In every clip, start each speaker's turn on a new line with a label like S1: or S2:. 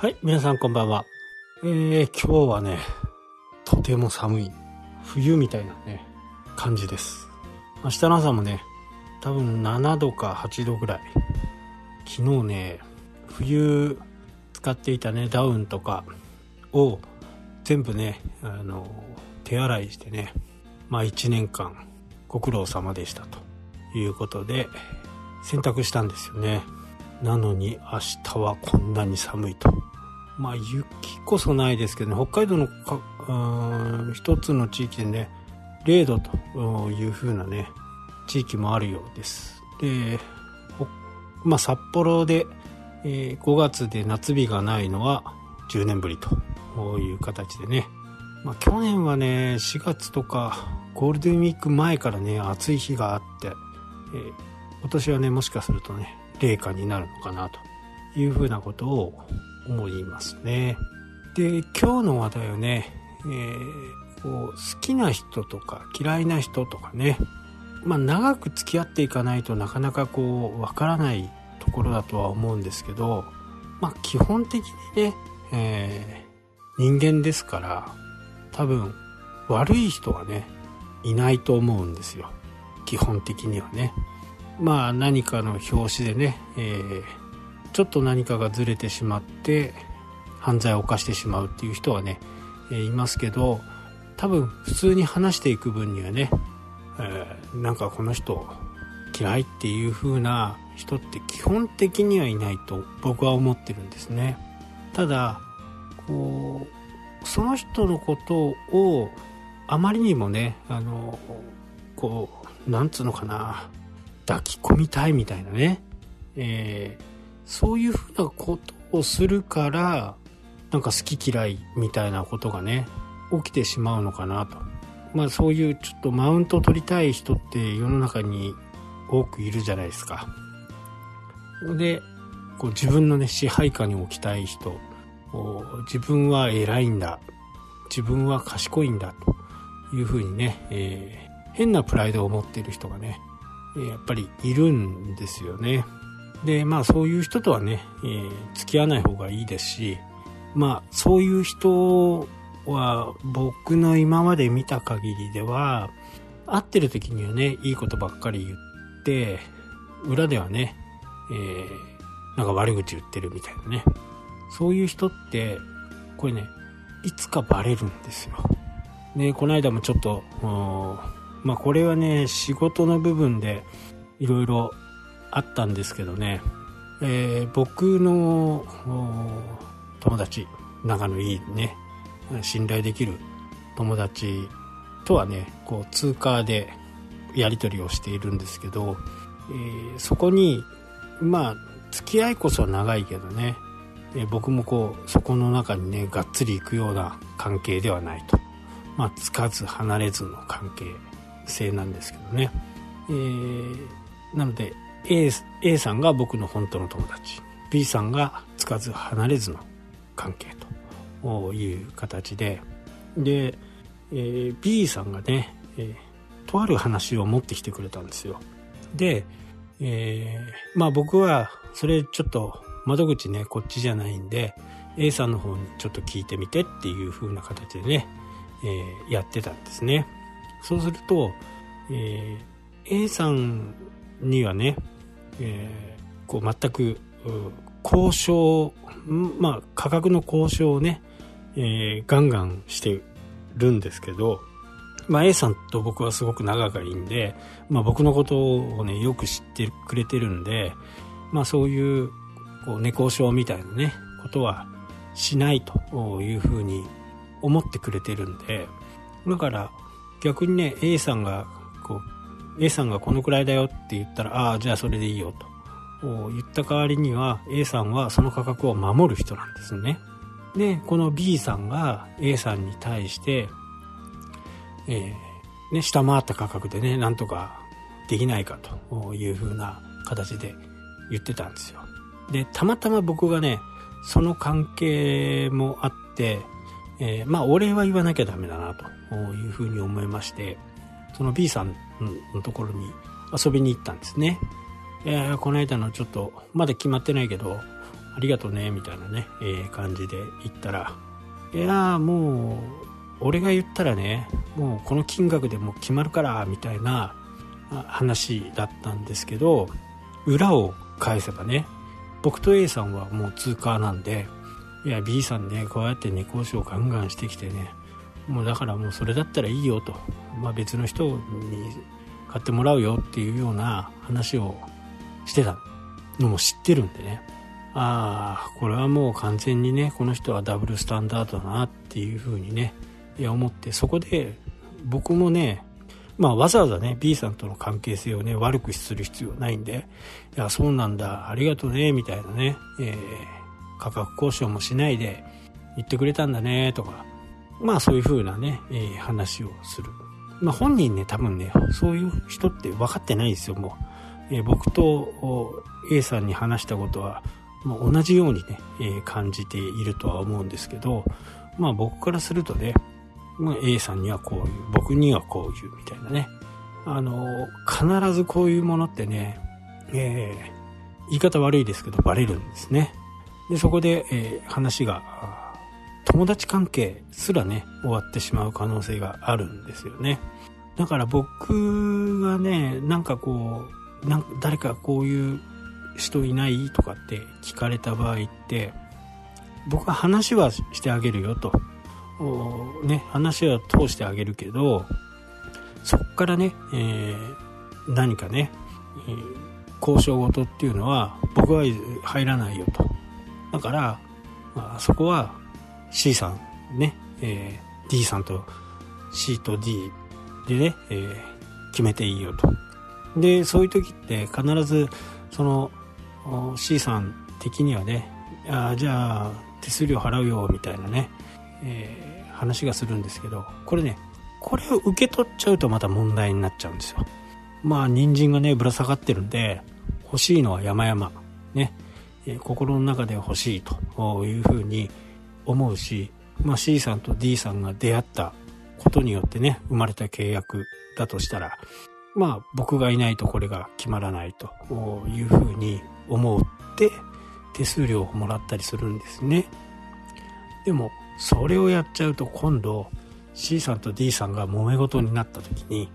S1: はい、皆さんこんばんは。えー、今日はね、とても寒い、冬みたいなね、感じです。明日の朝もね、多分7度か8度ぐらい。昨日ね、冬使っていたね、ダウンとかを全部ね、あの、手洗いしてね、まあ1年間ご苦労様でしたということで、洗濯したんですよね。なのに明日はこんなに寒いと。まあ雪こそないですけどね、北海道のか一つの地域でね、0度という風なね、地域もあるようです。で、まあ札幌で、えー、5月で夏日がないのは10年ぶりという形でね、まあ、去年はね4月とかゴールデンウィーク前からね暑い日があって、えー、今年はねもしかするとね冷夏になるのかなというふうなことを思いますね。で、今日の話題はね、えー、こう好きな人とか嫌いな人とかね、まあ長く付き合っていかないとなかなかこうわからないところだとは思うんですけど、まあ基本的にね、えー、人間ですから多分悪い人はね、いないと思うんですよ。基本的にはね。まあ何かの表紙でね、えー、ちょっと何かがずれてしまって犯罪を犯してしまうっていう人はね、え、いますけど多分普通に話していく分にはね、えー、なんかこの人嫌いっていう風な人って基本的にはいないと僕は思ってるんですね。ただこうその人のことをあまりにもねあのこうなんつうのかな抱き込みたいみたいなね、え、そういうふうなことをするからなんか好き嫌いみたいなことがね起きてしまうのかなと。まあそういうちょっとマウントを取りたい人って世の中に多くいるじゃないですか。でこう自分のね支配下に置きたい人。自分は偉いんだ。自分は賢いんだ。というふうにね、えー、変なプライドを持っている人がねやっぱりいるんですよね。で、まあそういう人とはね、えー、付き合わない方がいいですし、まあそういう人は僕の今まで見た限りでは、会ってる時にはね、いいことばっかり言って、裏ではね、えー、なんか悪口言ってるみたいなね。そういう人って、これね、いつかバレるんですよ。ね、この間もちょっと、まあこれはね仕事の部分でいろいろあったんですけどね、えー、僕の友達仲のいいね信頼できる友達とはねこう通過でやり取りをしているんですけど、えー、そこにまあ付き合いこそ長いけどね、えー、僕もこうそこの中にねがっつり行くような関係ではないとまあつかず離れずの関係性なんですけどね。えー、なので A, A さんが僕の本当の友達。B さんがつかず離れずの関係という形で。で、えー、B さんがね、えー、とある話を持ってきてくれたんですよ。で、えー、まあ僕はそれちょっと窓口ねこっちじゃないんで A さんの方にちょっと聞いてみてっていう風な形でね、え、やってたんですね。そうすると、えー、A さんにはね、えー、こう全く交渉、まあ価格の交渉をね、えー、ガンガンしてるんですけど、まあ A さんと僕はすごく仲がいいんで、まあ僕のことをね、よく知ってくれてるんで、まあそういう、こう、猫交渉みたいなね、ことはしないというふうに思ってくれてるんで、だから、逆にね A さんが A さんがこのくらいだよって言ったらああじゃあそれでいいよと。言った代わりには A さんはその価格を守る人なんですね。でこの B さんが A さんに対して、えー、ね、下回った価格でねなんとかできないかという風な形で言ってたんですよ。でたまたま僕がねその関係もあってえー、まあお礼は言わなきゃダメだなというふうに思いましてその B さんのところに遊びに行ったんですね、えー、この間のちょっとまだ決まってないけどありがとうねみたいなね、えー、感じで言ったらいやもう俺が言ったらねもうこの金額でもう決まるからみたいな話だったんですけど裏を返せばね僕と A さんはもう通過なんでいや B さんねこうやって猫交渉ガンガンしてきてねもうだからもうそれだったらいいよと、まあ、別の人に買ってもらうよっていうような話をしてたのも知ってるんでね。ああこれはもう完全にねこの人はダブルスタンダードだなっていうふうにねいや思ってそこで僕もねまあわざわざね B さんとの関係性をね悪くする必要ないんでいやそうなんだありがとうねみたいなね、えー、価格交渉もしないで言ってくれたんだねとかまあそういう風なね、えー、話をするまあ本人ね多分ねそういう人って分かってないですよもう、えー、僕と A さんに話したことはもう同じようにね、えー、感じているとは思うんですけどまあ僕からするとねまあ、A さんにはこういう、僕にはこういうみたいなね。あの、必ずこういうものってね、えー、言い方悪いですけどバレるんですね。で、そこで、えー、話が、友達関係すらね、終わってしまう可能性があるんですよね。だから僕がね、なんかこう、なんか誰かこういう人いないとかって聞かれた場合って、僕は話はしてあげるよと。ね、話は通してあげるけど、そっからね、えー、何かね、えー、交渉事っていうのは僕は入らないよと。だから、まあ、そこは C さんね、えー、D さんと C と D でね、えー、決めていいよと。で、そういう時って必ずその C さん的にはね、あじゃあ手数料払うよみたいなね、えー、話がするんですけどこれねこれを受け取っちゃうとまた問題になっちゃうんですよまあ人参がねぶら下がってるんで欲しいのは山々ね、えー、心の中で欲しいというふうに思うし、まあ、C さんと D さんが出会ったことによってね生まれた契約だとしたらまあ僕がいないとこれが決まらないというふうに思って手数料をもらったりするんですね。でもそれをやっちゃうと今度 C さんと D さんが揉め事になった時に、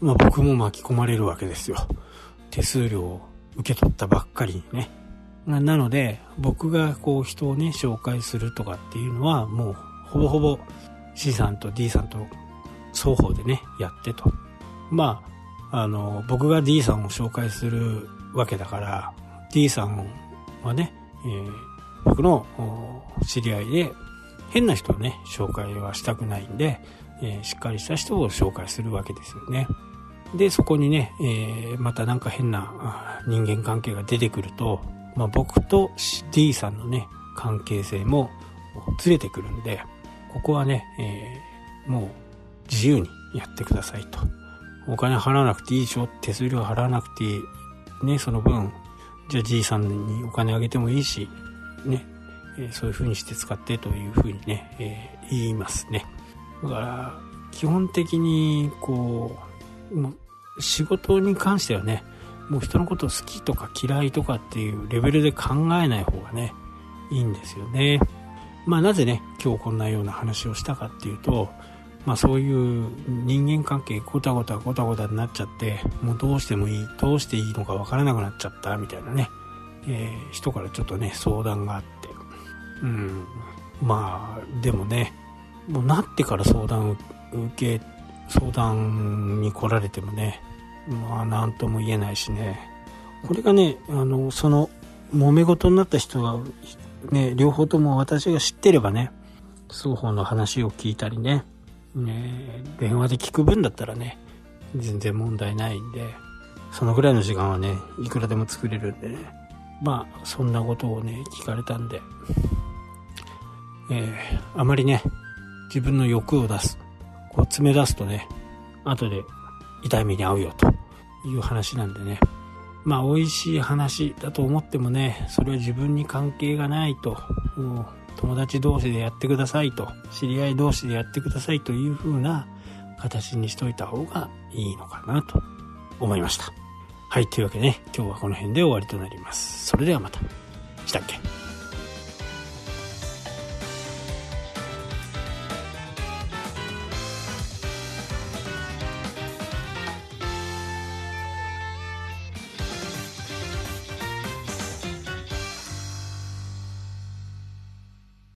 S1: まあ、僕も巻き込まれるわけですよ。手数料を受け取ったばっかりにね。なので僕がこう人をね紹介するとかっていうのはもうほぼほぼ C さんと D さんと双方でねやってとまああの僕が D さんを紹介するわけだから D さんはね、えー、僕の知り合いで変な人をね、紹介はしたくないんで、えー、しっかりした人を紹介するわけですよね。で、そこにね、えー、またなんか変な人間関係が出てくると、まあ、僕と D さんのね、関係性もずれてくるんで、ここはね、えー、もう自由にやってくださいと。お金払わなくていいでしょ？手数料払わなくていい。ね、その分、じゃあ G さんにお金あげてもいいし、ね、えそういう風にして使ってという風にね、えー、言いますね。だから、基本的に、こう、もう仕事に関してはね、もう人のこと好きとか嫌いとかっていうレベルで考えない方がね、いいんですよね。まあなぜね、今日こんなような話をしたかっていうと、まあそういう人間関係ごたごたごたごたになっちゃって、もうどうしてもいい、どうしていいのかわからなくなっちゃったみたいなね、えー、人からちょっとね、相談があって、うん、まあでもねもうなってから相談受け相談に来られてもねまあ何とも言えないしねこれがねあのその揉め事になった人がね両方とも私が知ってればね双方の話を聞いたりねね電話で聞く分だったらね全然問題ないんでそのぐらいの時間はねいくらでも作れるんでねまあそんなことをね聞かれたんでえー、あまりね、自分の欲を出す。こう詰め出すとね、後で痛い目に遭うよという話なんでね。まあ美味しい話だと思ってもね、それは自分に関係がないと、友達同士でやってくださいと、知り合い同士でやってくださいという風な形にしといた方がいいのかなと思いました。はい、というわけでね、今日はこの辺で終わりとなります。それではまた。したっけ？